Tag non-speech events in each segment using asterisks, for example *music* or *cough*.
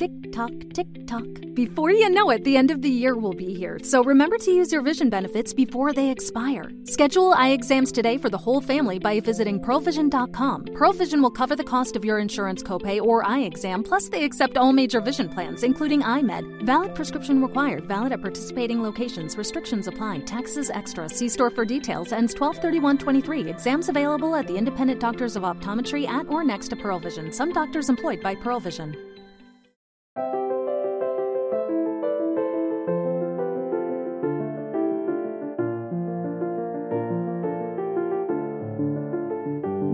Tick tock, tick tock. Before you know it, the end of the year will be here, so remember to use your vision benefits before they expire. Schedule eye exams today for the whole family by visiting pearlvision.com. Pearl Vision will cover the cost of your insurance copay or eye exam, plus they accept all major vision plans, including iMed. Valid prescription required, valid at participating locations. Restrictions apply. Taxes extra. See store for details. Ends 1231.23. Exams available at the independent doctors of optometry at or next to Pearl Vision. Some doctors employed by Pearl Vision.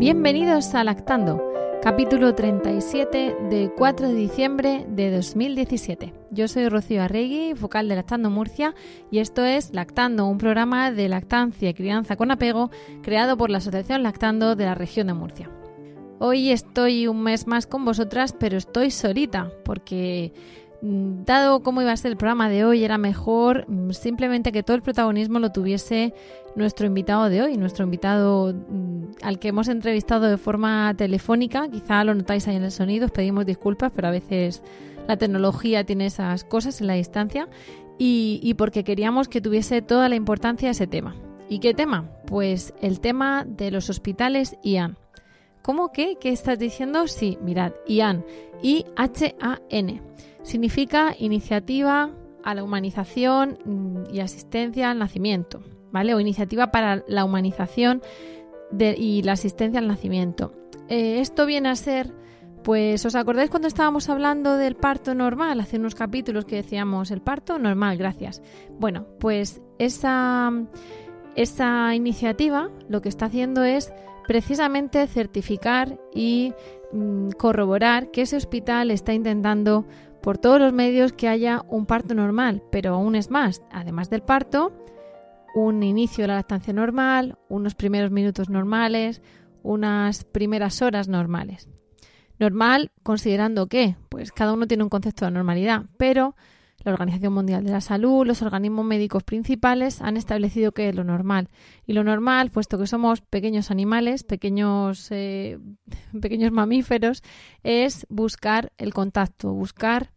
Bienvenidos a Lactando, capítulo 37 de 4 de diciembre de 2017. Yo soy Rocío Arregui, vocal de Lactando Murcia, y esto es Lactando, un programa de lactancia y crianza con apego creado por la Asociación Lactando de la región de Murcia. Hoy estoy un mes más con vosotras, pero estoy solita porque dado cómo iba a ser el programa de hoy, era mejor mm, simplemente que todo el protagonismo lo tuviese nuestro invitado de hoy, nuestro invitado mm, al que hemos entrevistado de forma telefónica. Quizá lo notáis ahí en el sonido, os pedimos disculpas, pero a veces la tecnología tiene esas cosas en la distancia y, y porque queríamos que tuviese toda la importancia ese tema. ¿Y qué tema? Pues el tema de los hospitales IAN. ¿Cómo que? ¿Qué estás diciendo? Sí, mirad, IAN. I-H-A-N significa iniciativa a la humanización mm, y asistencia al nacimiento, ¿vale? O iniciativa para la humanización y la asistencia al nacimiento. Eh, esto viene a ser, pues, ¿os acordáis cuando estábamos hablando del parto normal? Hace unos capítulos que decíamos, el parto normal, gracias. Bueno, pues esa, esa iniciativa lo que está haciendo es precisamente certificar y mm, corroborar que ese hospital está intentando por todos los medios que haya un parto normal, pero aún es más, además del parto, un inicio de la lactancia normal, unos primeros minutos normales, unas primeras horas normales. Normal considerando que, pues cada uno tiene un concepto de normalidad, pero la Organización Mundial de la Salud, los organismos médicos principales han establecido que es lo normal. Y lo normal, puesto que somos pequeños animales, pequeños, eh, *laughs* pequeños mamíferos, es buscar el contacto, buscar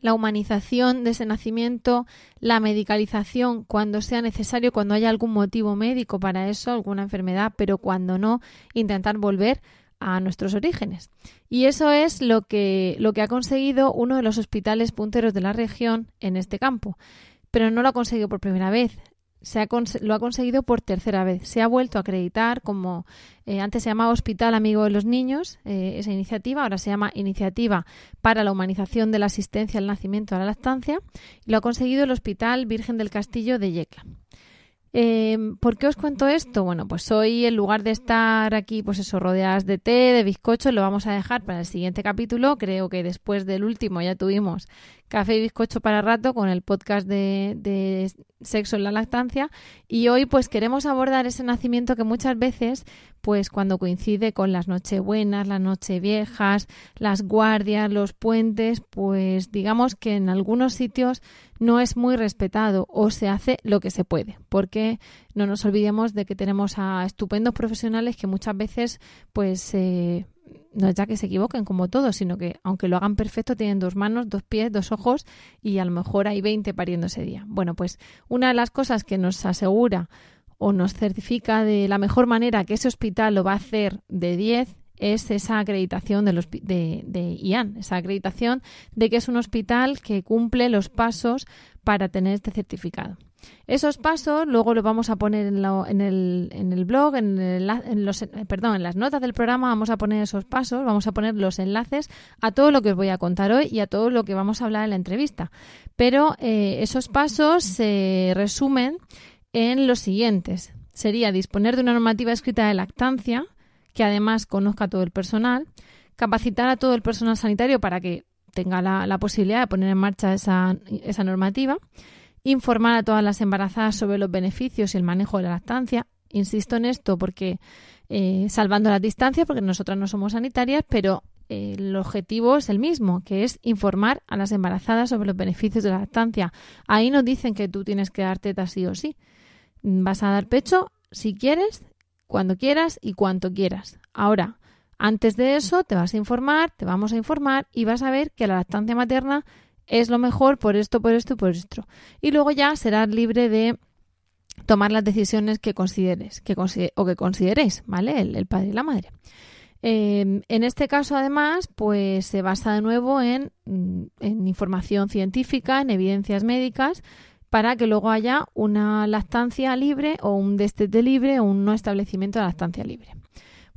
la humanización de ese nacimiento, la medicalización cuando sea necesario, cuando haya algún motivo médico para eso, alguna enfermedad, pero cuando no, intentar volver a nuestros orígenes. Y eso es lo que, lo que ha conseguido uno de los hospitales punteros de la región en este campo. Pero no lo ha conseguido por primera vez se ha lo ha conseguido por tercera vez. Se ha vuelto a acreditar como eh, antes se llamaba Hospital Amigo de los Niños, eh, esa iniciativa, ahora se llama Iniciativa para la Humanización de la Asistencia al Nacimiento a la Lactancia, y lo ha conseguido el Hospital Virgen del Castillo de Yecla. Em, ¿Por qué os cuento esto? Bueno, pues hoy en lugar de estar aquí, pues eso, rodeadas de té, de bizcocho, lo vamos a dejar para el siguiente capítulo. Creo que después del último ya tuvimos café y bizcocho para rato con el podcast de, de sexo en la lactancia. Y hoy pues queremos abordar ese nacimiento que muchas veces pues cuando coincide con las nochebuenas, las nocheviejas, las guardias, los puentes, pues digamos que en algunos sitios no es muy respetado o se hace lo que se puede, porque no nos olvidemos de que tenemos a estupendos profesionales que muchas veces pues eh, no es ya que se equivoquen como todos, sino que aunque lo hagan perfecto, tienen dos manos, dos pies, dos ojos y a lo mejor hay 20 pariendo ese día. Bueno, pues una de las cosas que nos asegura o nos certifica de la mejor manera que ese hospital lo va a hacer de 10 es esa acreditación de, los, de, de IAN, esa acreditación de que es un hospital que cumple los pasos para tener este certificado. Esos pasos luego los vamos a poner en, el, en el, blog, en, en, los, perdón, en las notas del programa vamos a poner esos pasos, vamos a poner los enlaces a todo lo que os voy a contar hoy y a todo lo que vamos a hablar en la entrevista. Pero eh, esos pasos se resumen en los siguientes. Sería disponer de una normativa escrita de lactancia, que además conozca a todo el personal, capacitar a todo el personal sanitario para que tenga la, la posibilidad de poner en marcha esa, esa normativa, informar a todas las embarazadas sobre los beneficios y el manejo de la lactancia. Insisto en esto porque, eh, salvando las distancias, porque nosotras no somos sanitarias, pero eh, el objetivo es el mismo, que es informar a las embarazadas sobre los beneficios de la lactancia. Ahí nos dicen que tú tienes que dar tetas sí o sí. Vas a dar pecho si quieres, cuando quieras y cuanto quieras. Ahora, Antes de eso te vas a informar, te vamos a informar y vas a ver que la lactancia materna es lo mejor por esto, por esto y por esto. Y luego ya serás libre de tomar las decisiones que consideres que o que consideréis, ¿vale? El, padre y la madre. Em, en este caso, además, pues se basa de nuevo en, mm, en, información científica, en evidencias médicas, para que luego haya una lactancia libre o un destete libre o un no establecimiento de lactancia libre.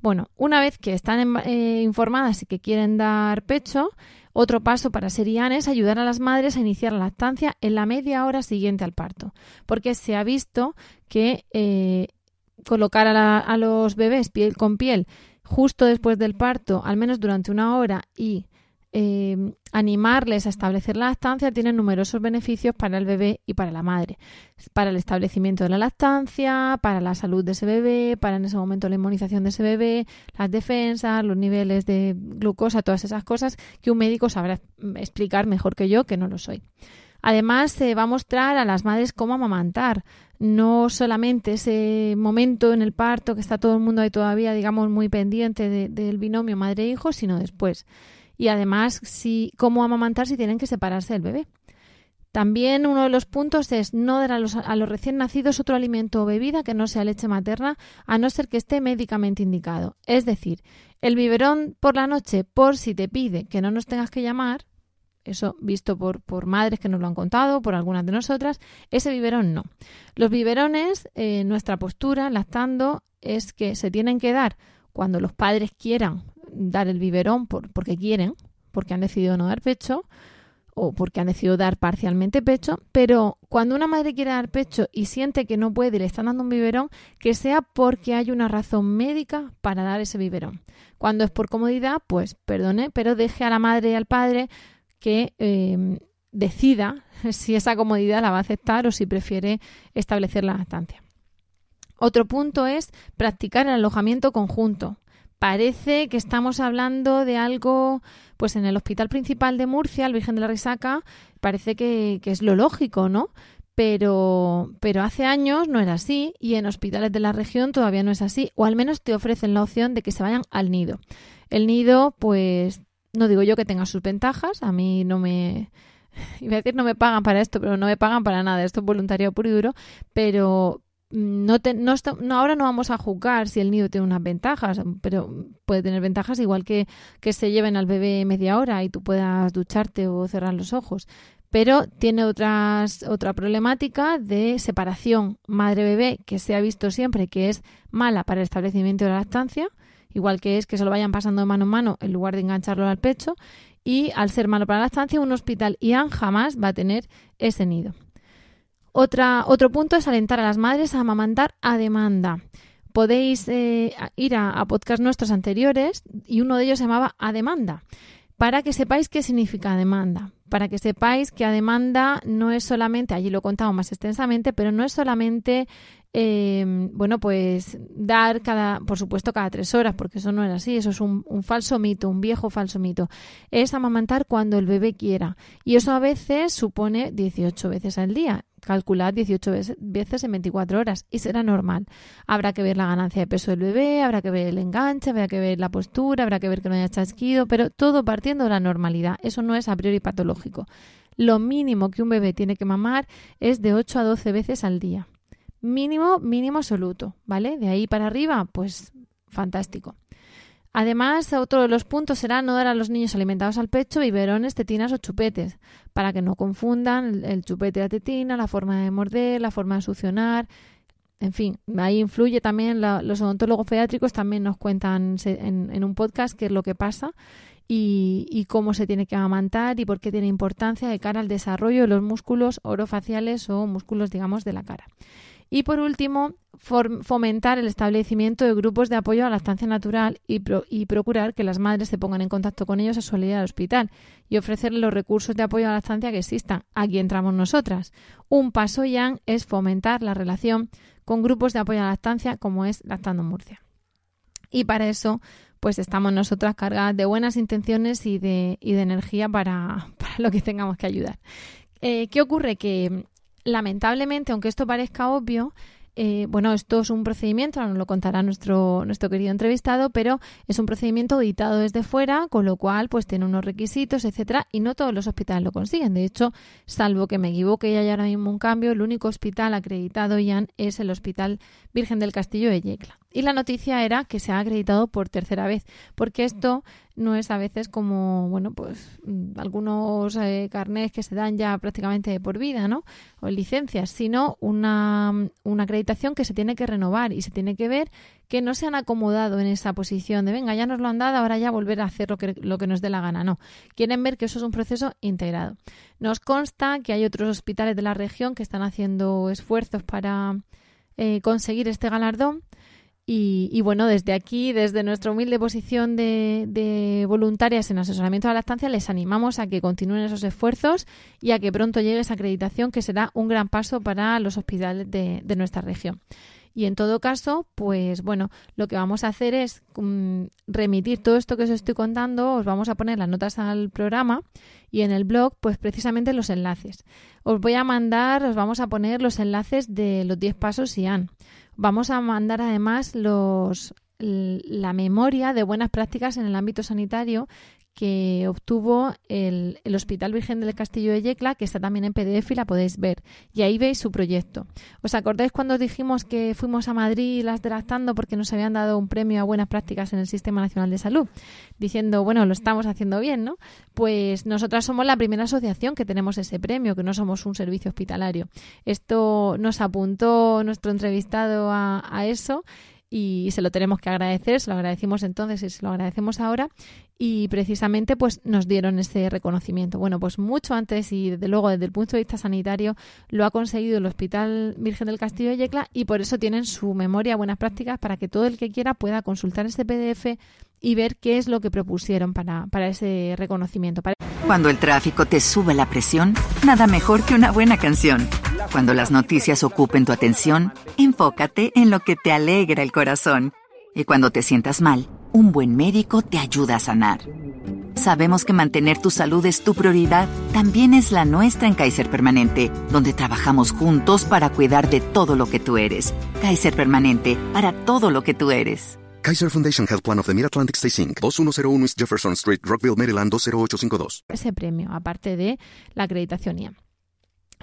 Bueno, una vez que están eh, informadas y que quieren dar pecho, otro paso para Serian es ayudar a las madres a iniciar la lactancia en la media hora siguiente al parto, porque se ha visto que eh, colocar a, los bebés piel con piel justo después del parto, al menos durante una hora, y eh, animarles a establecer la lactancia tiene numerosos beneficios para el bebé y para la madre. Para el establecimiento de la lactancia, para la salud de ese bebé, para en ese momento la inmunización de ese bebé, las defensas, los niveles de glucosa, todas esas cosas que un médico sabrá explicar mejor que yo, que no lo soy. Además, se va a mostrar a las madres cómo amamantar, no solamente ese momento en el parto que está todo el mundo ahí todavía, digamos, muy pendiente del binomio madre-hijo, sino después y además si, cómo amamantar si tienen que separarse del bebé. También uno de los puntos es no dar a los, a los, recién nacidos otro alimento o bebida que no sea leche materna, a no ser que esté médicamente indicado. Es decir, el biberón por la noche, por si te pide que no nos tengas que llamar, eso visto por, por madres que nos lo han contado, por algunas de nosotras, ese biberón no. Los biberones, eh, nuestra postura, lactando, es que se tienen que dar cuando los padres quieran dar el biberón porque quieren, porque han decidido no dar pecho o porque han decidido dar parcialmente pecho, pero cuando una madre quiere dar pecho y siente que no puede y le están dando un biberón, que sea porque hay una razón médica para dar ese biberón. Cuando es por comodidad, pues perdone, pero deje a la madre y al padre que em, decida *laughs* si esa comodidad la va a aceptar o si prefiere establecer la lactancia. Otro punto es practicar el alojamiento conjunto parece que estamos hablando de algo, pues en el Hospital Principal de Murcia, el Virgen de la Risaca, parece que, es lo lógico, ¿no? Pero, pero hace años no era así y en hospitales de la región todavía no es así, o al menos te ofrecen la opción de que se vayan al nido. El nido, pues, no digo yo que tenga sus ventajas, a mí no me, *laughs* iba a decir no me pagan para esto, pero no me pagan para nada, esto es voluntariado puro y duro, pero, no, no, ahora no vamos a juzgar si el nido tiene unas ventajas, pero puede tener ventajas igual que que se lleven al bebé media hora y tú puedas ducharte o cerrar los ojos. Pero tiene otras, otra problemática de separación madre-bebé que se ha visto siempre que es mala para el establecimiento de la lactancia, igual que es que se lo vayan pasando de mano en mano en lugar de engancharlo al pecho. Y al ser malo para la lactancia, un hospital IAN jamás va a tener ese nido. Otra, otro punto es alentar a las madres a amamantar a demanda. Podéis eh, ir a, a nuestros anteriores y uno de ellos se llamaba a demanda, para que sepáis qué significa demanda para que sepáis que a demanda no es solamente, allí lo he contado más extensamente, pero no es solamente, eh, bueno, pues dar cada, por supuesto, cada tres horas, porque eso no es así, eso es un, un, falso mito, un viejo falso mito. Es amamantar cuando el bebé quiera. Y eso a veces supone 18 veces al día calculad 18 veces en 24 horas y será normal. Habrá que ver la ganancia de peso del bebé, habrá que ver el enganche, habrá que ver la postura, habrá que ver que no haya chasquido, pero todo partiendo de la normalidad. Eso no es a priori patológico. Lo mínimo que un bebé tiene que mamar es de 8 a 12 veces al día. Mínimo, mínimo absoluto, ¿vale? De ahí para arriba, pues fantástico. Además, otro de los puntos será no dar a los niños alimentados al pecho biberones, tetinas o chupetes, para que no confundan el, chupete y la tetina, la forma de morder, la forma de succionar. En fin, ahí influye también, los odontólogos pediátricos también nos cuentan en, un podcast qué es lo que pasa y, cómo se tiene que amamantar y por qué tiene importancia de cara al desarrollo de los músculos orofaciales o músculos, digamos, de la cara. Y por último, fomentar el establecimiento de grupos de apoyo a la lactancia natural y, procurar que las madres se pongan en contacto con ellos a su salida al hospital y ofrecerles los recursos de apoyo a la lactancia que existan. Aquí entramos nosotras. Un paso ya es fomentar la relación con grupos de apoyo a la lactancia como es Lactando Murcia. Y para eso, pues estamos nosotras cargadas de buenas intenciones y de, energía *laughs* para, lo que tengamos que ayudar. Eh, ¿Qué ocurre? Que lamentablemente, aunque esto parezca obvio, Eh, bueno, esto es un procedimiento, nos lo contará nuestro, nuestro querido entrevistado, pero es un procedimiento auditado desde fuera, con lo cual pues tiene unos requisitos, etcétera, y no todos los hospitales lo consiguen. De hecho, salvo que me equivoque y haya ahora mismo un cambio, el único hospital acreditado, ya es el Hospital Virgen del Castillo de Yecla. Y la noticia era que se ha acreditado por tercera vez, porque esto no es a veces como, bueno, pues mm, algunos eh, carnés que se dan ya prácticamente por vida, ¿no? O licencias, sino una, una acreditación que se tiene que renovar y se tiene que ver que no se han acomodado en esa posición de, venga, ya nos lo han dado, ahora ya volver a hacer lo que, lo que nos dé la gana. No, quieren ver que eso es un proceso integrado. Nos consta que hay otros hospitales de la región que están haciendo esfuerzos para eh, conseguir este galardón y, bueno, desde aquí, desde nuestra humilde posición de, voluntarias en asesoramiento de la lactancia, les animamos a que continúen esos esfuerzos y a que pronto llegue esa acreditación que será un gran paso para los hospitales de, nuestra región. Y en todo caso, pues bueno, lo que vamos a hacer es mm, remitir todo esto que os estoy contando, os vamos a poner las notas al programa y en el blog, pues precisamente los enlaces. Os voy a mandar, os vamos a poner los enlaces de los 10 pasos han Vamos a mandar además los, la memoria de buenas prácticas en el ámbito sanitario que obtuvo el, el, Hospital Virgen del Castillo de Yecla, que está también en PDF y la podéis ver. Y ahí veis su proyecto. ¿Os acordáis cuando dijimos que fuimos a Madrid las delactando porque nos habían dado un premio a buenas prácticas en el Sistema Nacional de Salud? Diciendo, bueno, lo estamos haciendo bien, ¿no? Pues nosotras somos la primera asociación que tenemos ese premio, que no somos un servicio hospitalario. Esto nos apuntó nuestro entrevistado a, a eso y se lo tenemos que agradecer, se lo agradecimos entonces y se lo agradecemos ahora y precisamente pues nos dieron ese reconocimiento. Bueno, pues mucho antes y desde luego desde el punto de vista sanitario lo ha conseguido el Hospital Virgen del Castillo de Yecla y por eso tienen su memoria buenas prácticas para que todo el que quiera pueda consultar este PDF y ver qué es lo que propusieron para, para ese reconocimiento. Cuando el tráfico te sube la presión, nada mejor que una buena canción. Cuando las noticias ocupen tu atención, enfócate en lo que te alegra el corazón. Y cuando te sientas mal, un buen médico te ayuda a sanar. Sabemos que mantener tu salud es tu prioridad, también es la nuestra en Kaiser Permanente, donde trabajamos juntos para cuidar de todo lo que tú eres. Kaiser Permanente, para todo lo que tú eres. Kaiser Foundation Health Plan of the Mid-Atlantic Stay Inc. 2101 East Jefferson Street, Rockville, Maryland 20852. Ese premio, aparte de la acreditación IAM.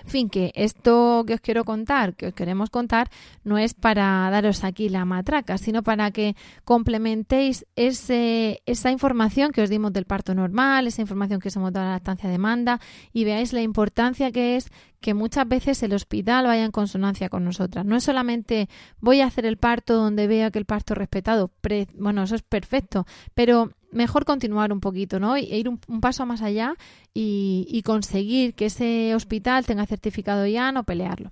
En fin, que esto que os quiero contar, que os queremos contar, no es para daros aquí la matraca, sino para que complementéis ese, esa información que os dimos del parto normal, esa información que os hemos dado de la lactancia demanda y veáis la importancia que es que muchas veces el hospital vaya en consonancia con nosotras. No es solamente voy a hacer el parto donde vea que el parto es respetado, bueno, eso es perfecto, pero mejor continuar un poquito, ¿no? E ir un, paso más allá y, conseguir que ese hospital tenga certificado ya, no pelearlo.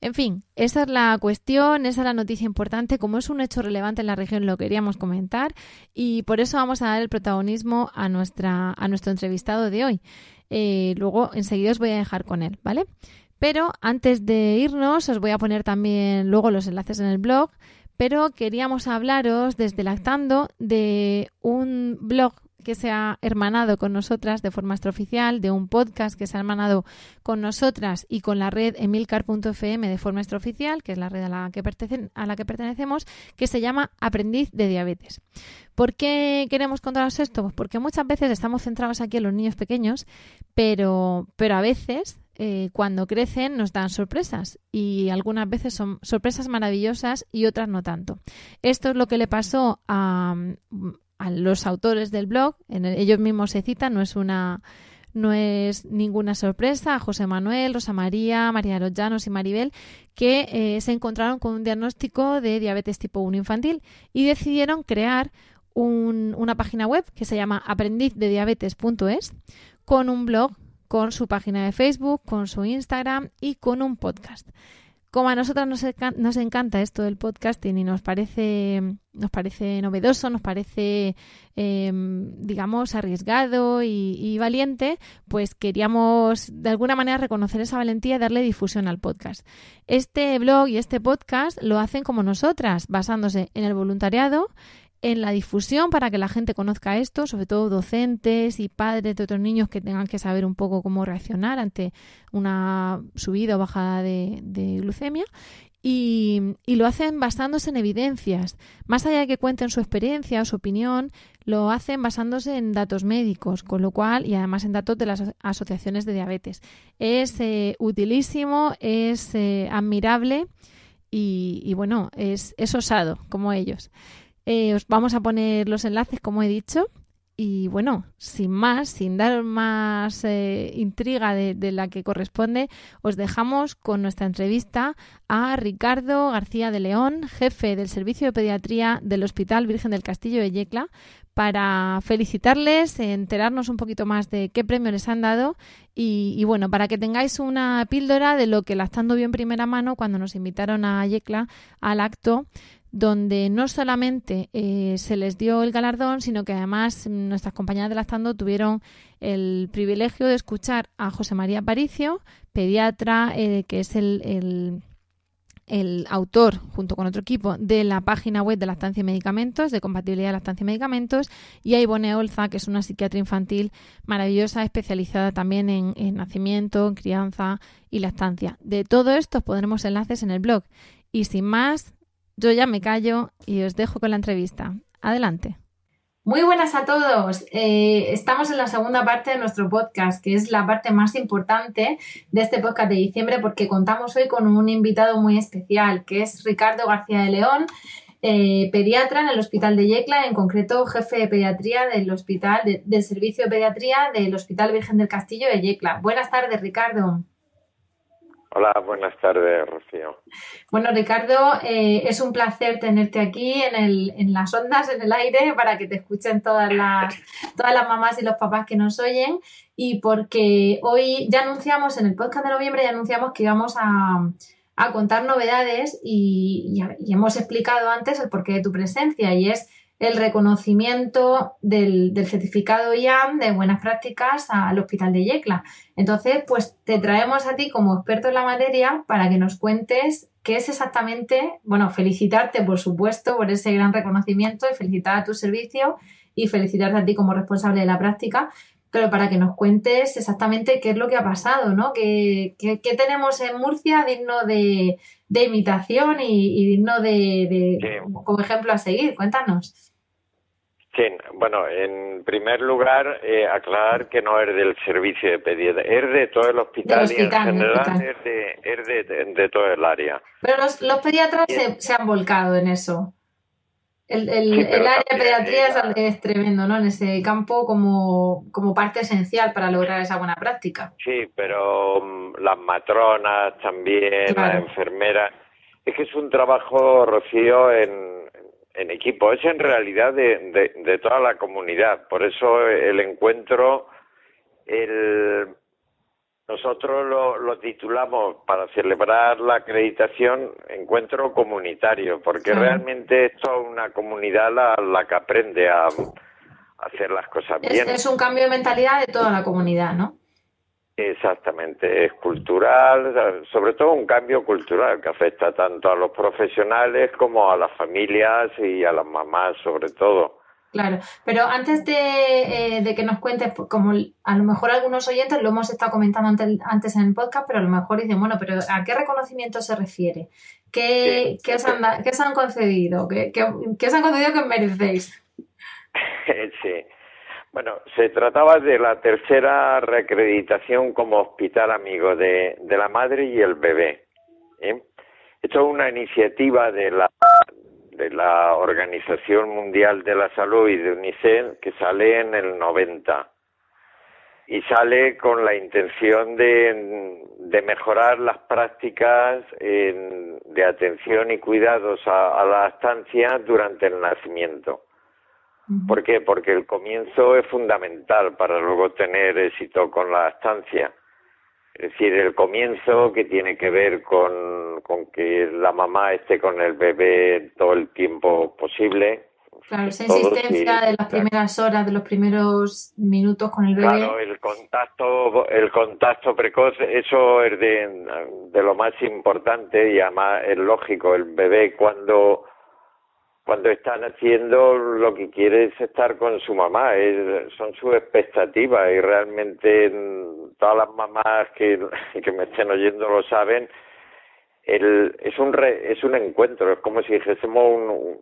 En fin, esa es la cuestión, esa es la noticia importante. Como es un hecho relevante en la región, lo queríamos comentar y por eso vamos a dar el protagonismo a, nuestra, a nuestro entrevistado de hoy. Eh, luego, enseguida os voy a dejar con él, ¿vale? Pero antes de irnos, os voy a poner también luego los enlaces en el blog pero queríamos hablaros desde Lactando de un blog que se ha hermanado con nosotras de forma extraoficial, de un podcast que se ha hermanado con nosotras y con la red emilcar.fm de forma extraoficial, que es la red a la, que a la que pertenecemos, que se llama Aprendiz de Diabetes. ¿Por qué queremos contaros esto? Pues porque muchas veces estamos centrados aquí en los niños pequeños, pero, pero a veces eh, cuando crecen nos dan sorpresas y algunas veces son sorpresas maravillosas y otras no tanto. Esto es lo que le pasó a, los autores del blog, en ellos mismos se citan, no es una no es ninguna sorpresa a José Manuel, Rosa María, María de los Llanos y Maribel, que eh, se encontraron con un diagnóstico de diabetes tipo 1 infantil y decidieron crear una página web que se llama aprendizdediabetes.es con un blog con su página de Facebook, con su Instagram y con un podcast. Como a nosotras nos, encanta esto del podcasting y nos parece, nos parece novedoso, nos parece, em, digamos, arriesgado y, valiente, pues queríamos de alguna manera reconocer esa valentía y darle difusión al podcast. Este blog y este podcast lo hacen como nosotras, basándose en el voluntariado, en la difusión para que la gente conozca esto, sobre todo docentes y padres de otros niños que tengan que saber un poco cómo reaccionar ante una subida o bajada de, glucemia. Y, lo hacen basándose en evidencias. Más allá de que cuenten su experiencia o su opinión, lo hacen basándose en datos médicos, con lo cual, y además en datos de las asociaciones de diabetes. Es eh, utilísimo, es eh, admirable y, bueno, es, es osado, como ellos. Eh, os vamos a poner los enlaces, como he dicho. Y bueno, sin más, sin dar más eh, intriga de, la que corresponde, os dejamos con nuestra entrevista a Ricardo García de León, jefe del Servicio de Pediatría del Hospital Virgen del Castillo de Yecla, para felicitarles, enterarnos un poquito más de qué premio les han dado y, y, bueno, para que tengáis una píldora de lo que Lactando vio en primera mano cuando nos invitaron a Yecla al acto donde no solamente eh, se les dio el galardón, sino que además nuestras compañeras de Lactando tuvieron el privilegio de escuchar a José María Paricio, pediatra, eh, que es el, el, autor, junto con otro equipo, de la página web de lactancia y medicamentos, de compatibilidad de lactancia y medicamentos, y a Ivone Olza, que es una psiquiatra infantil maravillosa, especializada también en, en nacimiento, en crianza y lactancia. De todo esto pondremos enlaces en el blog. Y sin más, yo ya me callo y os dejo con la entrevista. Adelante. Muy buenas a todos. Eh, estamos en la segunda parte de nuestro podcast, que es la parte más importante de este podcast de diciembre, porque contamos hoy con un invitado muy especial, que es Ricardo García de León, eh, pediatra en el Hospital de Yecla, en concreto jefe de pediatría del Hospital del Servicio de Pediatría del Hospital Virgen del Castillo de Yecla. Buenas tardes, Ricardo. Hola, buenas tardes, Rocío. Bueno, Ricardo, eh, es un placer tenerte aquí en, el, en las ondas, en el aire, para que te escuchen todas las, todas las mamás y los papás que nos oyen. Y porque hoy ya anunciamos, en el podcast de noviembre, ya anunciamos que íbamos a, a contar novedades y, y hemos explicado antes el porqué de tu presencia y es el reconocimiento del, certificado IAM de buenas prácticas al Hospital de Yecla. Entonces, pues te traemos a ti como experto en la materia para que nos cuentes qué es exactamente, bueno, felicitarte, por supuesto, por ese gran reconocimiento y felicitar a tu servicio y felicitarte a ti como responsable de la práctica, pero para que nos cuentes exactamente qué es lo que ha pasado, ¿no? ¿Qué, tenemos en Murcia digno de, imitación y, digno de, como ejemplo a seguir? Cuéntanos. Sí, bueno, en primer lugar, eh, aclarar que no es del servicio de pediatría, es de todo el hospital, y en general es, de, de, todo el área. Pero los, los pediatras se, se, han volcado en eso. El, el, el área de pediatría es, tremendo, ¿no? En ese campo como, como parte esencial para lograr esa buena práctica. Sí, pero mm, las matronas también, las enfermeras. Es que es un trabajo, Rocío, en en equipo, es en realidad de, de, toda la comunidad. Por eso el encuentro, el, nosotros lo, lo titulamos para celebrar la acreditación encuentro comunitario, porque realmente esto es una comunidad la, la que aprende a, hacer las cosas bien. es un cambio de mentalidad de toda la comunidad, ¿no? Exactamente, es cultural, sobre todo un cambio cultural que afecta tanto a los profesionales como a las familias y a las mamás sobre todo. Claro, pero antes de, eh, que nos cuentes, pues, como a lo mejor algunos oyentes lo hemos estado comentando antes, en el podcast, pero a lo mejor dicen, bueno, pero ¿a qué reconocimiento se refiere? ¿Qué, ¿qué, os, han, ¿qué os han concedido? ¿Qué, qué, qué os han concedido que merecéis? *laughs* sí. Bueno, se trataba de la tercera reacreditación como hospital amigo de, la madre y el bebé. ¿eh? Esto es una iniciativa de la, de la Organización Mundial de la Salud y de UNICEF que sale en el 90 y sale con la intención de, de mejorar las prácticas de atención y cuidados a la estancia durante el nacimiento. ¿Por qué? Porque el comienzo es fundamental para luego tener éxito con la estancia. Es decir, el comienzo que tiene que ver con, con que la mamá esté con el bebé todo el tiempo posible. Claro, esa insistencia de las primeras horas, de los primeros minutos con el bebé. Claro, el contacto, el contacto precoz, eso es de, de lo más importante y además es lógico. El bebé cuando cuando están haciendo lo que quiere es estar con su mamá, son sus expectativas y realmente mm, todas las mamás que, *laughs* que me estén oyendo lo saben, el, es un es un encuentro, es como si dijésemos un,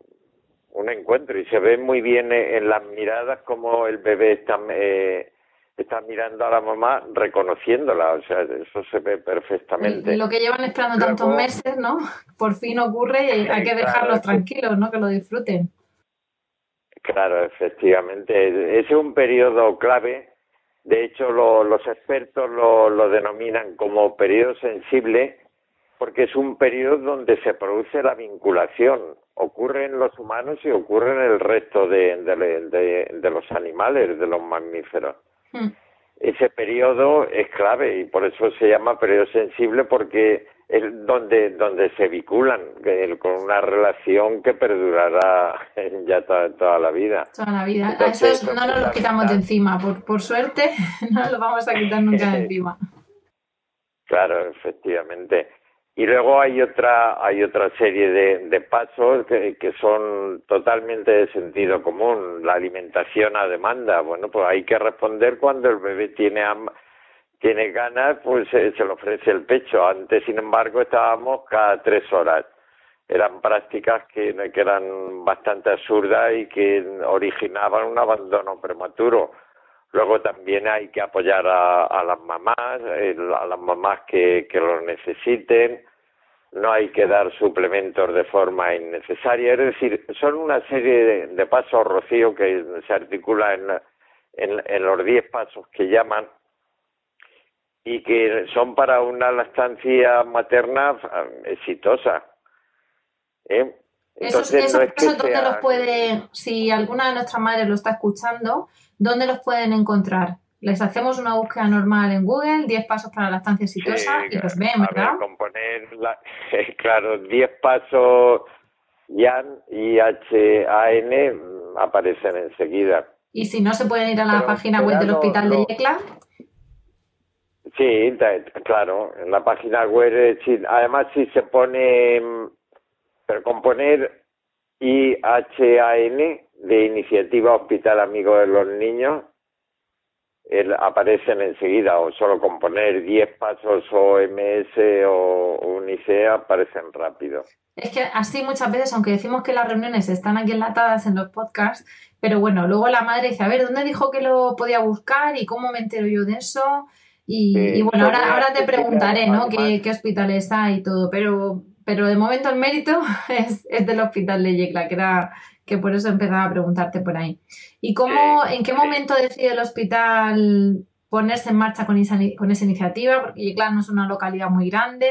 un encuentro y se ve muy bien en las miradas como el bebé está eh, está mirando a la mamá reconociéndola, o sea, eso se ve perfectamente. Lo que llevan esperando tantos meses, ¿no? Por fin ocurre y hay que dejarlos tranquilos, ¿no? Que lo disfruten. Claro, efectivamente. Ese es un periodo clave. De hecho, los expertos lo, lo denominan como periodo sensible porque es un periodo donde se produce la vinculación. Ocurre en los humanos y ocurre en el resto de, de los animales, de los mamíferos. Hmm. Ese periodo es clave y por eso se llama periodo sensible porque es donde donde se vinculan con una relación que perdurará *laughs* ya toda, la vida. Toda la vida. eso no nos lo quitamos de encima. Por, por suerte *laughs* no lo vamos a quitar nunca de *laughs* encima. Claro, efectivamente. Y luego hay otra, hay otra serie de, pasos que, son totalmente de sentido común. La alimentación a demanda. Bueno, pues hay que responder cuando el bebé tiene tiene ganas, pues se, le ofrece el pecho. Antes, sin embargo, estábamos cada tres horas. Eran prácticas que, que eran bastante absurdas y que originaban un abandono prematuro. Luego también hay que apoyar a, a las mamás, a las mamás que, que lo necesiten no hay que dar suplementos de forma innecesaria. Es decir, son una serie de, pasos, Rocío, que se articula en, en, los diez pasos que llaman y que son para una lactancia materna ah, exitosa. ¿eh? Entonces, esos, pasos, ¿dónde los puede, si alguna de nuestras madres lo está escuchando, dónde los pueden encontrar? Les hacemos una búsqueda normal en Google, 10 pasos para la estancia exitosa y los ven, ¿verdad? claro, 10 *laughs* pasos YAN y HAN aparecen enseguida. ¿Y si no se pueden ir a la página web del Hospital de Yecla? Sí, claro, en la página web, además si se pone, mm, pero componer IHAN de Iniciativa Hospital Amigo de los Niños, el, aparecen enseguida o solo con poner 10 pasos OMS o UNICE aparecen rápido. Es que así muchas veces, aunque decimos que las reuniones están aquí enlatadas en los podcasts, pero bueno, luego la madre dice, a ver, ¿dónde dijo que lo podía buscar y cómo me entero yo de eso? Y, bueno, ahora, ahora te preguntaré, ¿no? ¿Qué, ¿Qué, hospitales hay y todo, pero, pero de momento el mérito *laughs* es, es del hospital de Yecla, que era que por eso empezaba a preguntarte por ahí. ¿Y cómo, en qué momento decide el hospital ponerse en marcha con esa, con esa iniciativa? Porque claro, no es una localidad muy grande.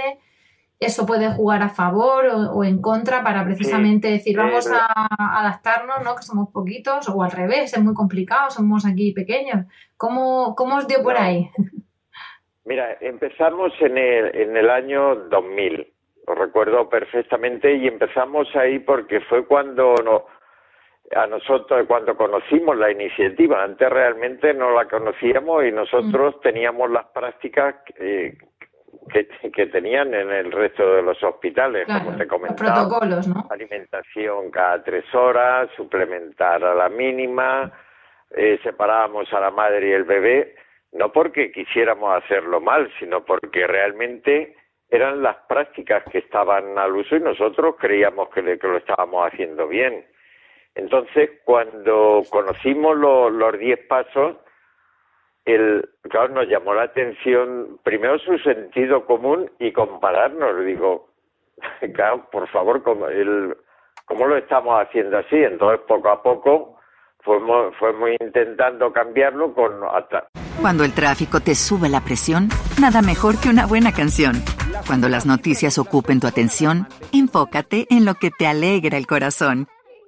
¿Eso puede jugar a favor o, en contra para precisamente decir vamos a adaptarnos, ¿no? que somos poquitos? O al revés, es muy complicado, somos aquí pequeños. ¿Cómo, cómo os dio por ahí? *laughs* Mira, empezamos en el, en el año 2000, lo recuerdo perfectamente, y empezamos ahí porque fue cuando no, a nosotros cuando conocimos la iniciativa, antes realmente no la conocíamos y nosotros mm. teníamos las prácticas que, que, tenían en el resto de los hospitales, como te comentaba, protocolos, ¿no? alimentación cada tres horas, suplementar a la mínima, eh, separábamos a la madre y el bebé, no porque quisiéramos hacerlo mal, sino porque realmente eran las prácticas que estaban al uso y nosotros creíamos que lo estábamos haciendo bien. Entonces, cuando conocimos los diez pasos, el, claro, nos llamó la atención primero su sentido común y compararnos. Digo, *laughs* claro, por favor, ¿cómo, el, ¿cómo lo estamos haciendo así? Entonces, poco a poco, fuimos, intentando cambiarlo con... Cuando el tráfico te sube la presión, nada mejor que una buena canción. Cuando las noticias ocupen tu atención, enfócate en lo que te alegra el corazón.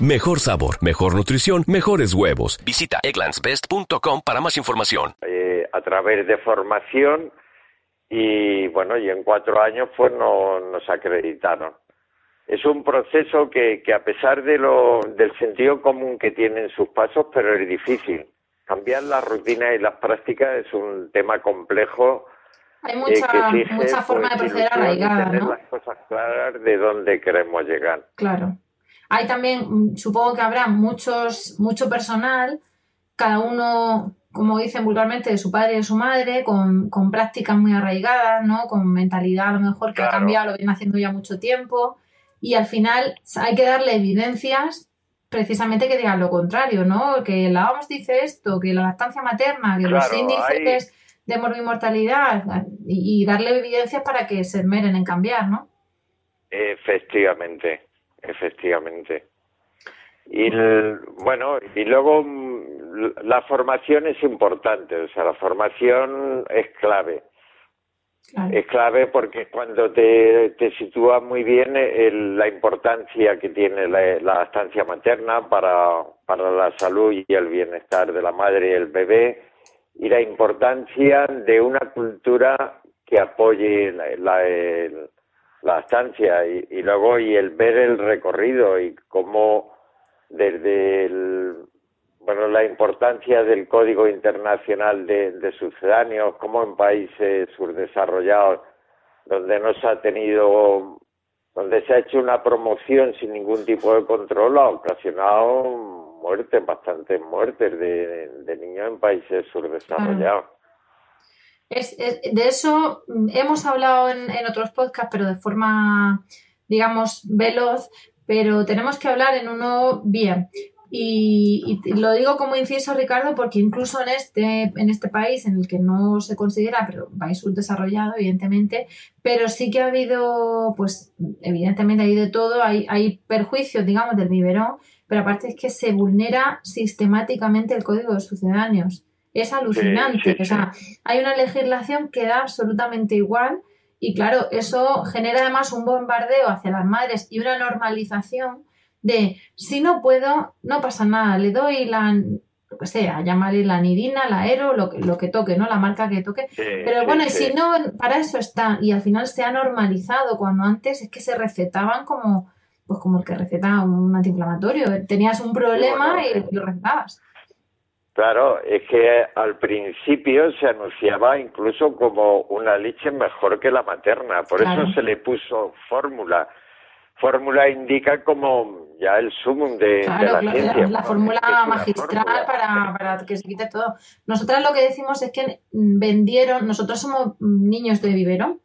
Mejor sabor, mejor nutrición, mejores huevos. Visita egglandsbest.com para más información. Eh, a través de formación y bueno, y en cuatro años pues no, nos acreditaron. Es un proceso que, que a pesar de lo, del sentido común que tienen sus pasos, pero es difícil. Cambiar las rutinas y las prácticas es un tema complejo. Hay mucha, eh, que mucha forma de pues, proceder ilusión y arraigada, tener ¿no? las cosas claras de dónde queremos llegar. Claro. Hay también, mm, supongo que habrá muchos, mucho personal, cada uno, como dicen vulgarmente, de su padre y de su madre, con, con prácticas muy arraigadas, ¿no? Con mentalidad a lo mejor que ha cambiado, lo viene haciendo ya mucho tiempo. Y al final hay que darle evidencias precisamente que digan lo contrario, ¿no? Que la OMS dice esto, que la lactancia materna, que los índices de morbimortalidad y, y darle evidencias para que se esmeren en cambiar, ¿no? Efectivamente, efectivamente. Y el- bueno, y luego mm, la formación es importante, o sea, la formación es clave. Claro. Es clave porque cuando te, te sitúas muy bien el- la importancia que tiene la, la estancia materna para, para la salud y el bienestar de la madre y el bebé y la importancia de una cultura que apoye la, la, el- la estancia y, y luego y el ver el recorrido y cómo desde el, bueno la importancia del código internacional de, de sucedáneos como en países subdesarrollados donde no se ha tenido donde se ha hecho una promoción sin ningún tipo de control ha ocasionado muertes bastantes muertes de, de niños en países subdesarrollados Es, es- de eso mm, hemos hablado en, en otros podcasts, pero de forma, digamos, veloz, pero tenemos que hablar en uno bien. Y, lo digo como inciso, Ricardo, porque incluso en este, en este país, en el que no se considera, pero país subdesarrollado, evidentemente, pero sí que ha habido, pues, evidentemente hay de todo, hay, hay perjuicios, digamos, del biberón, pero aparte es que se vulnera sistemáticamente el código de sucedáneos. Es alucinante. sí, o sea, hay una legislación que da absolutamente igual y claro, eso genera además un bombardeo hacia las madres y una normalización de si no puedo, no pasa nada, le doy la, lo que sea, llamarle la nidina, la aero, lo que, lo que toque, ¿no? La marca que toque. Sí, Pero bueno, sí. si no, para eso está. Y al final se ha normalizado cuando antes es que se recetaban como, pues como el que receta un antiinflamatorio. Tenías un problema bueno, y lo recetabas. Claro, es que al principio se anunciaba incluso como una leche mejor que la materna, por Claro. eso se le puso fórmula. Fórmula indica como ya el sumum de, la ciencia. la, la fórmula magistral fórmula. para, para que se quite todo. Nosotras lo que decimos es que vendieron, nosotros somos niños de vivero,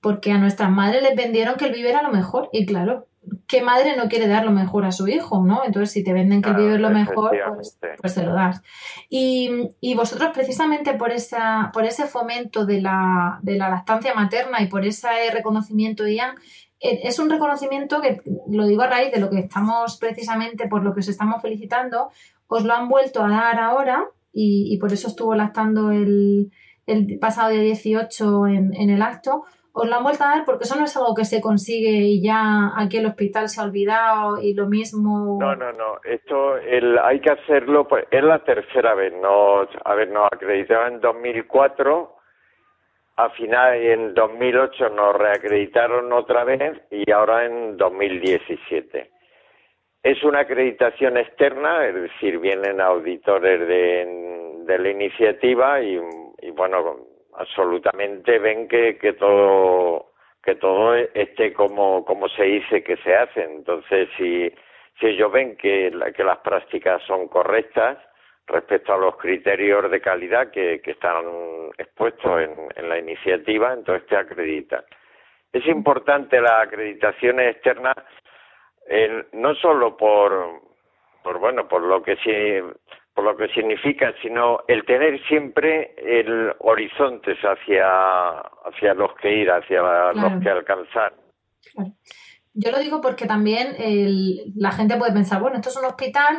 porque a nuestras madres les vendieron que el vivero era lo mejor. Y claro, ¿qué madre no quiere dar lo mejor a su hijo, no? Entonces, si te venden que el Claro, vivero es lo mejor, pues, pues se lo das. Y, y vosotros, precisamente por, esa, por ese fomento de la, de la lactancia materna y por ese reconocimiento, Ian, eh, es un reconocimiento que, lo digo a raíz de lo que estamos precisamente, por lo que os estamos felicitando, os lo han vuelto a dar ahora y, y por eso estuvo lactando el, el pasado día 18 en, en el acto. Os lo han vuelto a dar porque eso no es algo que se consigue y ya aquí el hospital se ha olvidado y lo mismo. No, no, no. Esto el, hay que hacerlo. Pues, es la tercera vez. Nos, a ver, nos acreditaron en 2004. A final, en 2008 nos reacreditaron otra vez y ahora en 2017. Es una acreditación externa, es decir, vienen auditores de, de la iniciativa y, y, bueno, absolutamente ven que, que todo que todo esté como, como se dice que se hace. Entonces, si, si ellos ven que, la- que las prácticas son correctas respecto a los criterios de calidad que, que están expuestos en, en la iniciativa, entonces te acreditan. Es importante la acreditación externa eh, no solo por por bueno, por lo que sí, por lo que significa, sino el tener siempre el horizontes hacia, hacia los que ir, hacia los que alcanzar. Yo lo digo porque también la gente puede pensar, bueno, esto es un hospital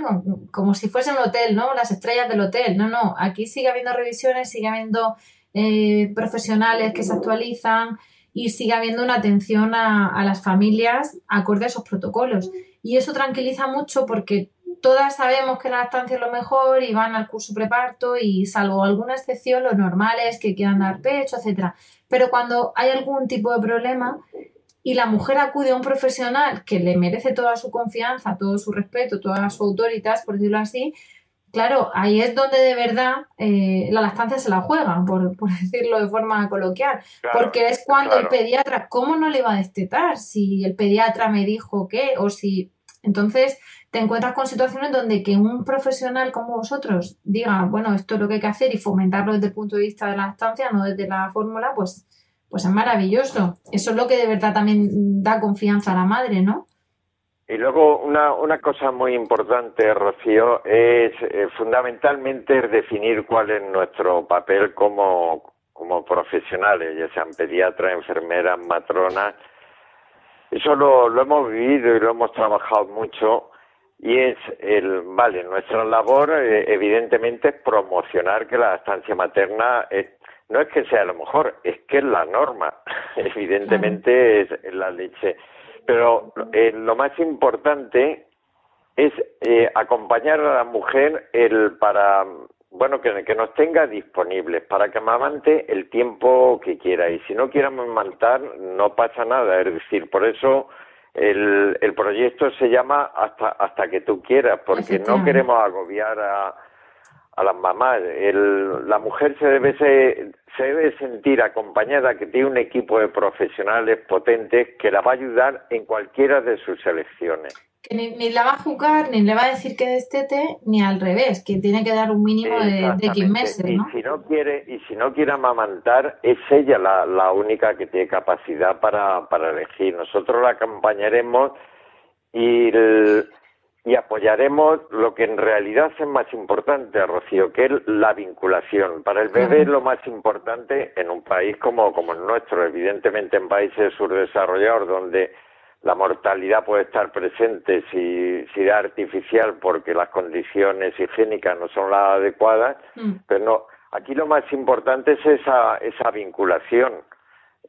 como si fuese un hotel, ¿no? Las estrellas del hotel. No, no, aquí sigue habiendo revisiones, sigue habiendo eh, profesionales que se actualizan y sigue habiendo una atención a, a las familias acorde a esos protocolos. Y eso tranquiliza mucho porque todas sabemos que la lactancia es lo mejor y van al curso preparto y salvo alguna excepción, lo normal es que quieran dar pecho, etcétera. Pero cuando hay algún tipo de problema y la mujer acude a un profesional que le merece toda su confianza, todo su respeto, toda su autoridad, por decirlo así, claro, ahí es donde de verdad eh, la lactancia se la juega, por, *laughs* decirlo de forma coloquial. porque es cuando el pediatra, ¿cómo no le va a destetar? Si el pediatra me dijo qué, o si. Entonces, te encuentras con situaciones donde que un profesional como vosotros diga, bueno, esto es lo que hay que hacer y fomentarlo desde el punto de vista de la estancia, no desde la fórmula, pues, pues es maravilloso. Eso es lo que de verdad también da confianza a la madre, ¿no? Y luego una, una cosa muy importante, Rocío, es eh, fundamentalmente definir cuál es nuestro papel como, como profesionales, ya sean pediatras, enfermeras, matronas. Eso lo, lo hemos vivido y lo hemos trabajado mucho y es el vale nuestra labor eh, evidentemente es promocionar que la estancia materna no es que sea lo mejor es que es la norma. *laughs* Evidentemente es la leche. Pero eh, lo más importante es eh, acompañar a la mujer el para bueno que, que nos tenga disponibles para que amamante el tiempo que quiera. Y si no quiere amamantar no pasa nada. Es decir por eso el, el proyecto se llama hasta hasta que tú quieras porque no queremos agobiar a, a las mamás el, la mujer se debe se debe sentir acompañada que tiene un equipo de profesionales potentes que la va a ayudar en cualquiera de sus elecciones que ni, la va a juzgar, ni le va a decir que destete, ni al revés, que tiene que dar un mínimo de, de meses, ¿no? Y si no quiere, y si no quiere amamantar, es ella la, la única que tiene capacidad para, para elegir. Nosotros la acompañaremos y, y apoyaremos lo que en realidad es más importante, Rocío, que es la vinculación. Para el bebé es lo más importante en un país como, como el nuestro, evidentemente en países subdesarrollados donde la mortalidad puede estar presente si, si es artificial porque las condiciones higiénicas no son las adecuadas, mm. pero no, aquí lo más importante es esa, esa vinculación,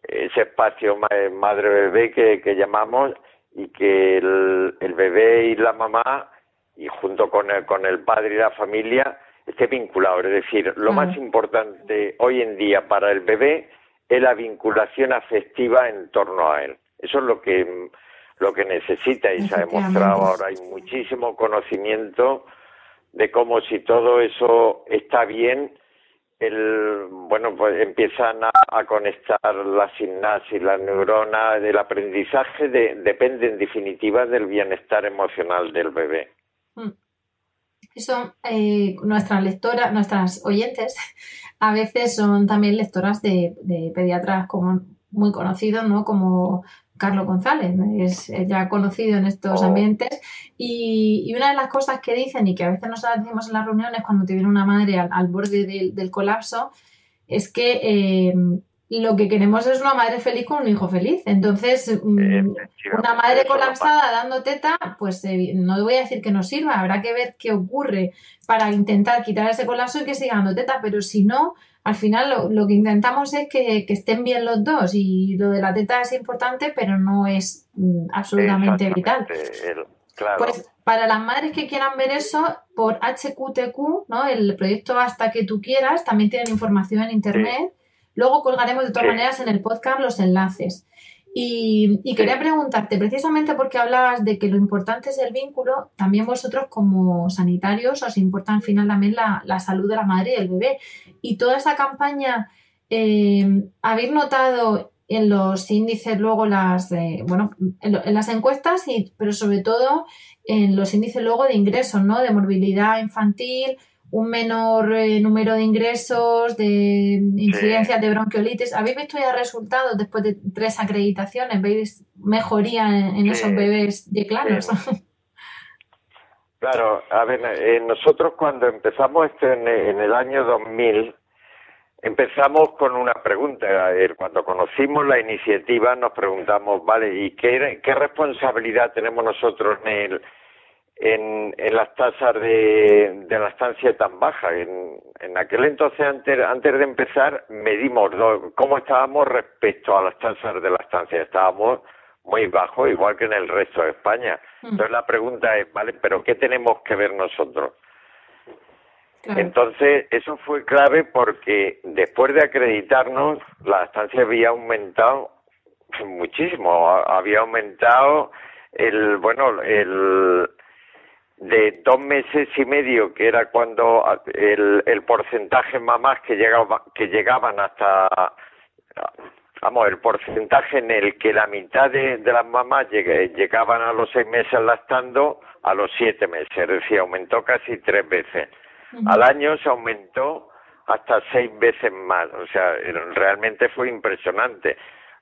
ese espacio madre-bebé que, que llamamos y que el, el bebé y la mamá y junto con el, con el padre y la familia esté vinculado. Es decir, lo más importante hoy en día para el bebé es la vinculación afectiva en torno a él. Eso es lo que lo que necesita y se ha demostrado ahora hay muchísimo conocimiento de cómo si todo eso está bien el bueno pues empiezan a, conectar la sinapsis las neuronas del aprendizaje de, depende en definitiva del bienestar emocional del bebé mm. eso eh, nuestras lectoras nuestras oyentes *laughs* a veces son también lectoras de, de pediatras como muy conocidos no como Carlos González, es ya conocido en estos oh. ambientes. Y, una de las cosas que dicen y que a veces nos decimos en las reuniones cuando te viene una madre al, borde del, colapso es que eh, lo que queremos es una madre feliz con un hijo feliz. Entonces, mm, una madre colapsada dando teta, pues eh, no voy a decir que no sirva, habrá que ver qué ocurre para intentar quitar ese colapso y que siga dando teta, pero si no, al final lo, que intentamos es que, estén bien los dos y lo de la teta es importante, pero no es mm, absolutamente vital. Pues para las madres que quieran ver eso, por HQTQ, ¿no? el proyecto Hasta que tú quieras, también tienen información en internet. Luego colgaremos de todas maneras en el podcast los enlaces. Y, quería preguntarte, precisamente porque hablabas de que lo importante es el vínculo, también vosotros como sanitarios os importa al final también la, salud de la madre y del bebé. Y toda esa campaña, eh, ¿habéis notado en los índices luego las, bueno, en, las encuestas, y, pero sobre todo en los índices luego de ingresos, ¿no? De morbilidad infantil, un menor eh, número de ingresos, de incidencias de bronquiolitis. ¿Habéis visto ya resultados después de tres acreditaciones? ¿Veis mejoría en, esos bebés de claros? *laughs* Claro, a ver, eh, nosotros cuando empezamos esto en, en, el año 2000, empezamos con una pregunta. Cuando conocimos la iniciativa nos preguntamos, vale, ¿y qué, qué responsabilidad tenemos nosotros en el en, en las tasas de, de la estancia tan baja. En, en aquel entonces, antes, antes de empezar, medimos cómo estábamos respecto a las tasas de la estancia. Estábamos muy bajo, igual que en el resto de España. Mm. Entonces la pregunta es, vale, pero ¿qué tenemos que ver nosotros? Entonces, eso fue clave porque después de acreditarnos, la estancia había aumentado muchísimo, había aumentado el, bueno, el, de dos meses y medio, que era cuando el, el porcentaje mamás que, llegaba, que llegaban hasta, vamos, el porcentaje en el que la mitad de, de las mamás llegaban a los seis meses lactando a los siete meses, es decir, aumentó casi tres veces. Al año se aumentó hasta seis veces más, o sea, realmente fue impresionante.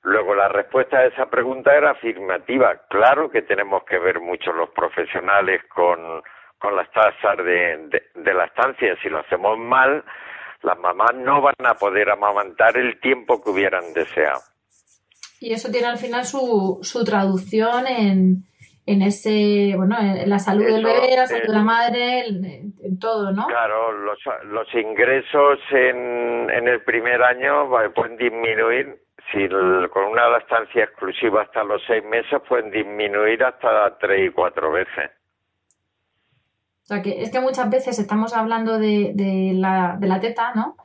Luego la respuesta a esa pregunta era afirmativa. Claro que tenemos que ver mucho los profesionales con, con las tasas de, de, la estancia. Si lo hacemos mal, las mamás no van a poder amamantar el tiempo que hubieran deseado. Y eso tiene al final su, su traducción en, en ese, bueno, en la salud del bebé, la salud de la madre, en, todo, ¿no? Claro, los, los ingresos en, en el primer año pueden disminuir si con una lactancia exclusiva hasta los seis meses pueden disminuir hasta tres y cuatro veces. O sea, que es que muchas veces estamos hablando de, de, la, de la teta, ¿no?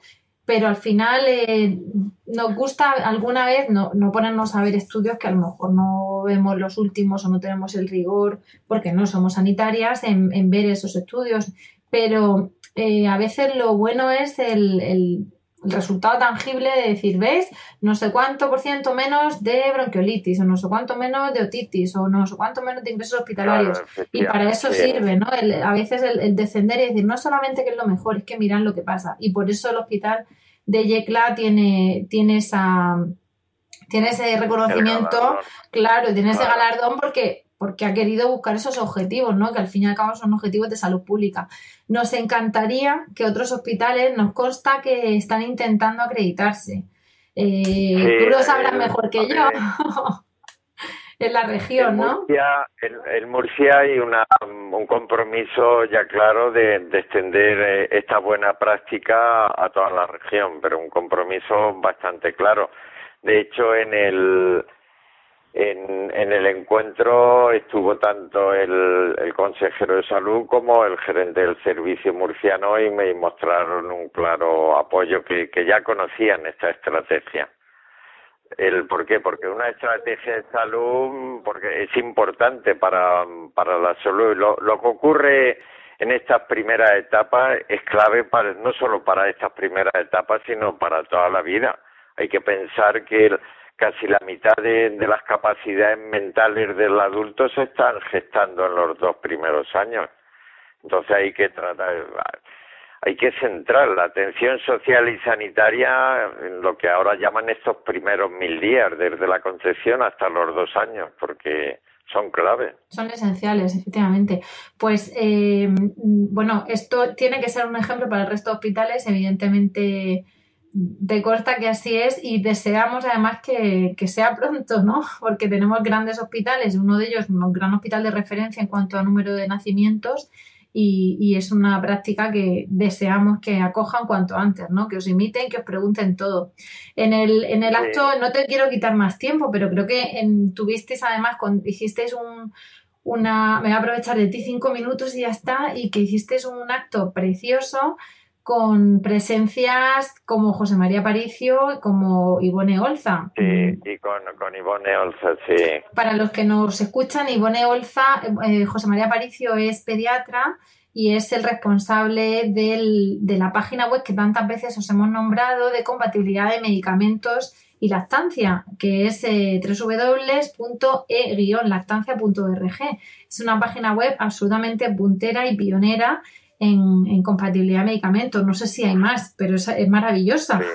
Pero al final eh, nos gusta alguna vez no, no ponernos a ver estudios que a lo mejor no vemos los últimos o no tenemos el rigor porque no somos sanitarias en, ver esos estudios. Pero eh, a veces lo bueno es el el resultado tangible de decir, ¿ves? No sé cuánto por ciento menos de bronquiolitis, o no sé cuánto menos de otitis, o no sé cuánto menos de ingresos hospitalarios. y para eso sirve, ¿no? a veces el, descender y decir, no solamente que es lo mejor, es que miran lo que pasa. Y por eso el hospital de Yecla tiene, tiene esa tiene ese reconocimiento, claro, tiene ese galardón porque porque ha querido buscar esos objetivos, ¿no? Que al fin y al cabo son objetivos de salud pública. Nos encantaría que otros hospitales, nos consta que están intentando acreditarse. Eh, tú lo sabrás mejor que yo. *laughs* en la región, ¿no? en, Murcia hay una, un compromiso ya claro de, de, extender eh, esta buena práctica a toda la región, pero un compromiso bastante claro. De hecho, en el en, en el encuentro estuvo tanto el, el, consejero de salud como el gerente del servicio murciano y me mostraron un claro apoyo que, ya conocían esta estrategia. El, ¿Por qué? Porque una estrategia de salud porque es importante para, para la salud. Lo, lo que ocurre en estas primeras etapas es clave para, no solo para estas primeras etapas, sino para toda la vida. Hay que pensar que el, casi la mitad de, las capacidades mentales del adulto se están gestando en los dos primeros años. Entonces hay que tratar, hay que centrar la atención social y sanitaria en lo que ahora llaman estos primeros mil días, desde la concepción hasta los dos años, porque son clave. Son esenciales, efectivamente. Pues, eh, bueno, esto tiene que ser un ejemplo para el resto de hospitales, evidentemente de costa que así es y deseamos además que, sea pronto, ¿no? Porque tenemos grandes hospitales, uno de ellos un gran hospital de referencia en cuanto a número de nacimientos y, es una práctica que deseamos que acojan cuanto antes, ¿no? Que os imiten, que os pregunten todo. En el, en el acto, no te quiero quitar más tiempo, pero creo que en, tuvisteis además, con, hicisteis un, una, me voy a aprovechar de ti cinco minutos y ya está, y que hicisteis un acto precioso con presencias como José María Paricio, como Ivone Olza. Sí, y con, con Ivone Olza, sí. Para los que nos escuchan, Ivone Olza, eh, José María Paricio es pediatra y es el responsable del, de la página web que tantas veces os hemos nombrado de compatibilidad de medicamentos y lactancia, que es eh, www.e-lactancia.org. Es una página web absolutamente puntera y pionera en, compatibilidad de medicamentos. No sé si hay más, pero es, maravillosa. *laughs*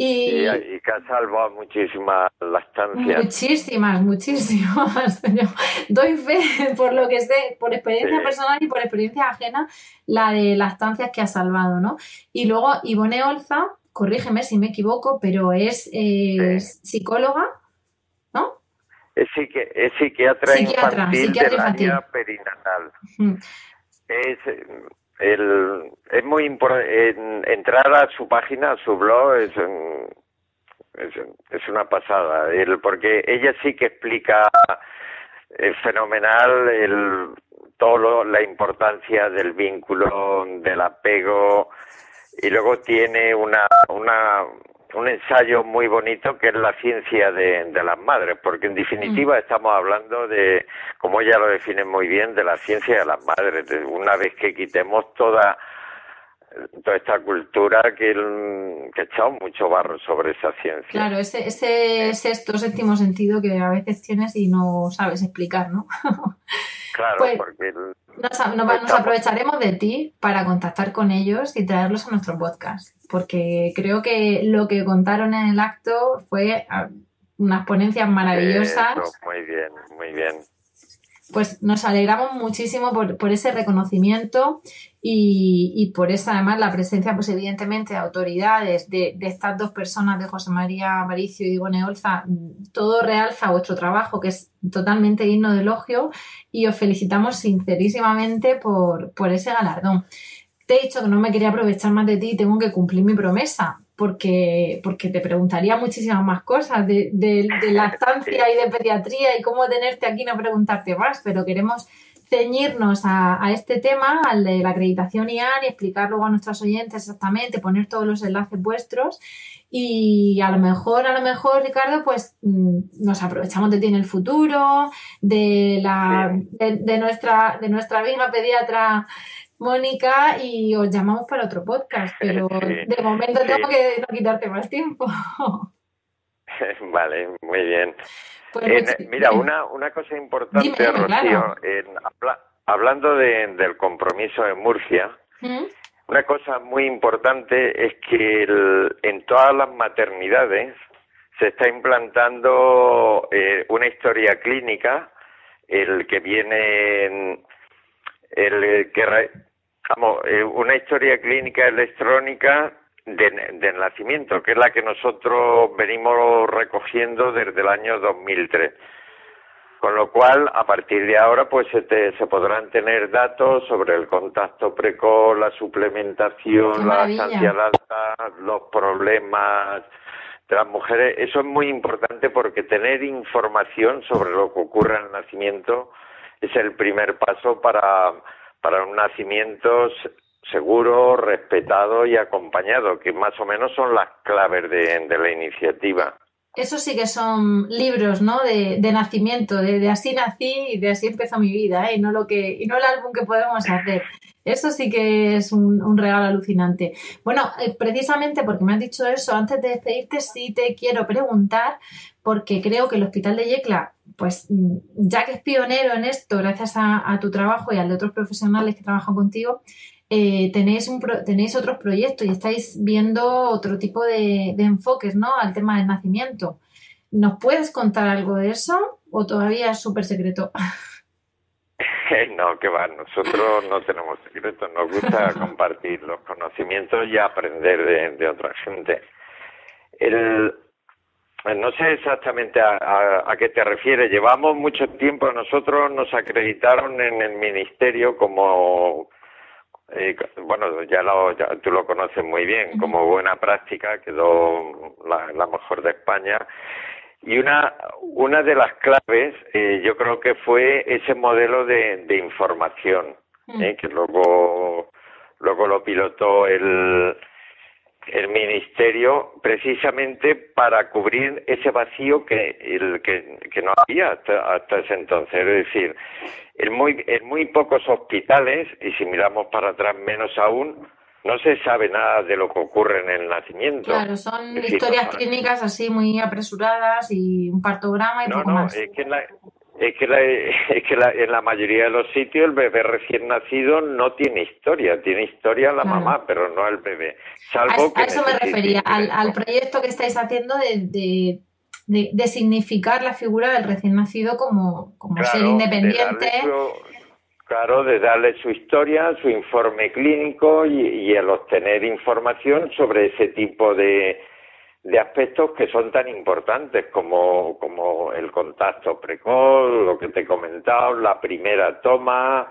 Y, que ha salvado muchísimas lactancias. Muchísimas, muchísimas. *laughs* doy fe por lo que sé, por experiencia personal y por experiencia ajena, la de lactancias que ha salvado, ¿no? Y luego Ivone Olza, corrígeme si me equivoco, pero es psicóloga, ¿no? Es, psiquiatra, infantil de la perinatal. Es el, es muy importante entrar a su página, a su blog, es, es, una pasada, el, porque ella sí que explica es fenomenal el, todo la importancia del vínculo, del apego, y luego tiene una, una, un ensayo muy bonito que es la ciencia de, de las madres, porque en definitiva mm. estamos hablando de, como ella lo define muy bien, de la ciencia de las madres. una vez que quitemos toda toda esta cultura que, que ha echado mucho barro sobre esa ciencia. Claro, ese, ese sexto, séptimo sentido que a veces tienes y no sabes explicar, ¿no? *laughs* claro, pues porque... Nos, nos, aprovecharemos de ti para contactar con ellos y traerlos a nuestro podcast, porque creo que lo que contaron en el acto fue ah, unas ponencias maravillosas. muy bien, muy bien pues nos alegramos muchísimo por, ese reconocimiento y, por esa además la presencia, pues evidentemente, de autoridades, de, estas dos personas, de José María Maricio y Ivone Olza, todo realza vuestro trabajo, que es totalmente digno de elogio, y os felicitamos sincerísimamente por, por ese galardón. Te he dicho que no me quería aprovechar más de ti y tengo que cumplir mi promesa porque, porque te preguntaría muchísimas más cosas de, de, de lactancia y de pediatría y cómo tenerte aquí no preguntarte más, pero queremos ceñirnos a, a, este tema, al de la acreditación IAN y explicar luego a nuestros oyentes exactamente, poner todos los enlaces vuestros. Y a lo mejor, a lo mejor, Ricardo, pues mm, nos aprovechamos de ti en el futuro, de la, de, de nuestra, de nuestra misma pediatra Mónica, y os llamamos para otro podcast, pero *laughs* de momento tengo que no quitarte más tiempo. *laughs* vale, muy bien. Pues mira, una, una cosa importante, Rocío, hablando del compromiso en Murcia, ¿Mm? una cosa muy importante es que en todas las maternidades se está implantando eh, una historia clínica, el que viene el que Vamos, eh, una historia clínica electrónica de, de, nacimiento, que es la que nosotros venimos recogiendo desde el año 2003. Con lo cual, a partir de ahora, pues se, se podrán tener datos sobre el contacto precoz, la suplementación, la estancia alta, los problemas de las mujeres. Eso es muy importante porque tener información sobre lo que ocurre en el nacimiento es el primer paso para para un nacimiento seguro, respetado y acompañado, que más o menos son las claves de, la iniciativa. Eso sí que son libros, ¿no? De, nacimiento, de, así nací y de así empezó mi vida, ¿eh? y no lo que y no el álbum que podemos hacer. Eso sí que es un, regalo alucinante. Bueno, eh, precisamente porque me has dicho eso, antes de despedirte, sí te quiero preguntar, porque creo que el Hospital de Yecla pues ya que es pionero en esto, gracias a, tu trabajo y al de otros profesionales que trabajan contigo, eh, tenéis, un tenéis otros proyectos y estáis viendo otro tipo de, enfoques ¿no? al tema del nacimiento. ¿Nos puedes contar algo de eso o todavía es súper secreto? *laughs* *laughs* No, que va, nosotros no tenemos secretos, nos gusta *laughs* compartir los conocimientos y aprender de, de otra gente. El, no sé exactamente a, qué te refieres. Llevamos mucho tiempo, nosotros nos acreditaron en el ministerio como, eh, bueno, ya, lo, tú lo conoces muy bien, como buena práctica, quedó la, mejor de España. Y una, una de las claves, eh, yo creo que fue ese modelo de, de información, eh, que luego, luego lo pilotó el, el ministerio precisamente para cubrir ese vacío que el que, que no había hasta, hasta, ese entonces. Es decir en muy en muy pocos hospitales y si miramos para atrás menos aún no se sabe nada de lo que ocurre en el nacimiento. Claro son historias clínicas así muy apresuradas y un partograma y no, poco no, más. es que en la, es que, *laughs* es que en la mayoría de los sitios el bebé recién nacido no tiene historia, tiene historia la mamá, pero no el bebé. Salvo a, eso me refería, al, proyecto que estáis haciendo de, de, significar la figura del recién nacido como, como ser independiente. claro, de darle su historia, su informe clínico y el obtener información sobre ese tipo de de aspectos que son tan importantes como, como el contacto precoz, lo que te he comentado, la primera toma,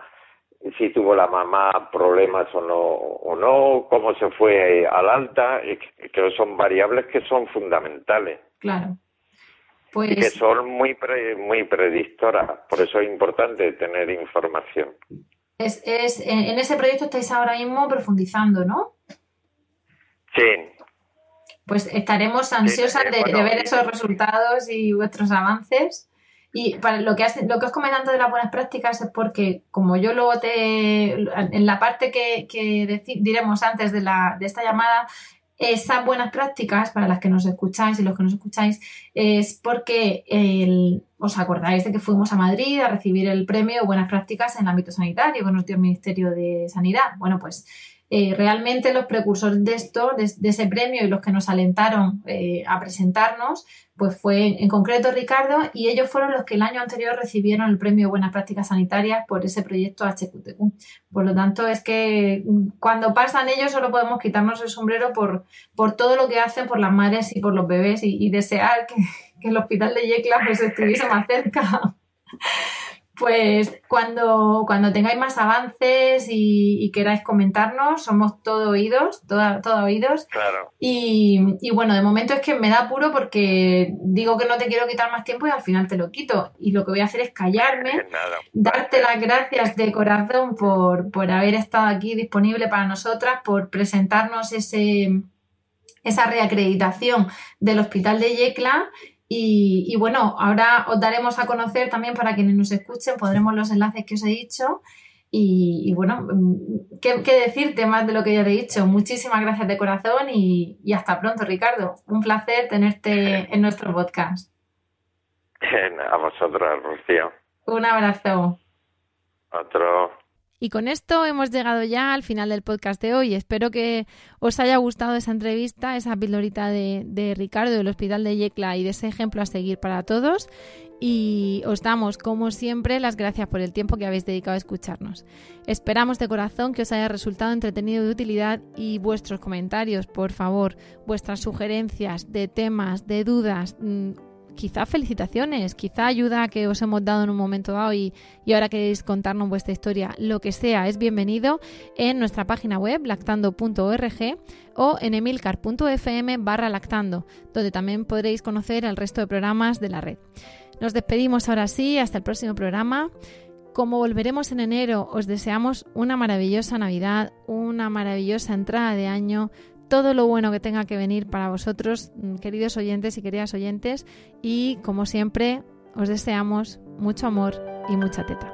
si tuvo la mamá problemas o no, o no cómo se fue al alta, que son variables que son fundamentales. Claro. Pues... Y que son muy, muy predictoras, por eso es importante tener información. Es, es, en ese proyecto estáis ahora mismo profundizando, ¿no? Sí, pues estaremos ansiosas de, ver esos resultados y vuestros avances. Y para lo que, has, lo que os comentando de las buenas prácticas es porque, como yo luego te. En la parte que, diremos antes de, la, de esta llamada, esas buenas prácticas, para las que nos escucháis y los que nos escucháis, es porque os acordáis de que fuimos a Madrid a recibir el premio Buenas Prácticas en el ámbito sanitario con nuestro Ministerio de Sanidad. Bueno, pues eh, realmente los precursores de esto, de, ese premio y los que nos alentaron eh, a presentarnos, pues fue en concreto Ricardo y ellos fueron los que el año anterior recibieron el premio Buenas Prácticas Sanitarias por ese proyecto HQTQ. Por lo tanto, es que mm, cuando pasan ellos solo podemos quitarnos el sombrero por, por todo lo que hacen por las madres y por los bebés y, desear que, que, el hospital de Yecla pues estuviese más cerca. Pues cuando, cuando tengáis más avances y, queráis comentarnos, somos todo oídos, todo, oídos. Claro. Y, y, bueno, de momento es que me da apuro porque digo que no te quiero quitar más tiempo y al final te lo quito. Y lo que voy a hacer es callarme, darte las gracias de corazón por, por haber estado aquí disponible para nosotras, por presentarnos ese, esa reacreditación del Hospital de Yecla y, bueno, ahora os daremos a conocer también para quienes nos escuchen, podremos los enlaces que os he dicho. Y, bueno, mm, ¿qué, decirte más de lo que ya te he dicho? Muchísimas gracias de corazón y, y hasta pronto, Ricardo. Un placer tenerte en nuestro podcast. *laughs* A vosotros, Rocío. Un abrazo. Otro. Y con esto hemos llegado ya al final del podcast de hoy. Espero que os haya gustado esa entrevista, esa pildorita de, Ricardo del Hospital de Yecla y de ese ejemplo a seguir para todos. Y os damos, como siempre, las gracias por el tiempo que habéis dedicado a escucharnos. Esperamos de corazón que os haya resultado entretenido de utilidad y vuestros comentarios, por favor, vuestras sugerencias de temas, de dudas, mm, quizá felicitaciones, quizá ayuda que os hemos dado en un momento dado y, ahora queréis contarnos vuestra historia, lo que sea, es bienvenido en nuestra página web lactando.org o en emilcar.fm barra lactando, donde también podréis conocer el resto de programas de la red. Nos despedimos ahora sí, hasta el próximo programa. Como volveremos en enero, os deseamos una maravillosa Navidad, una maravillosa entrada de año, todo lo bueno que tenga que venir para vosotros, mm, queridos oyentes y queridas oyentes, y como siempre, os deseamos mucho amor y mucha teta.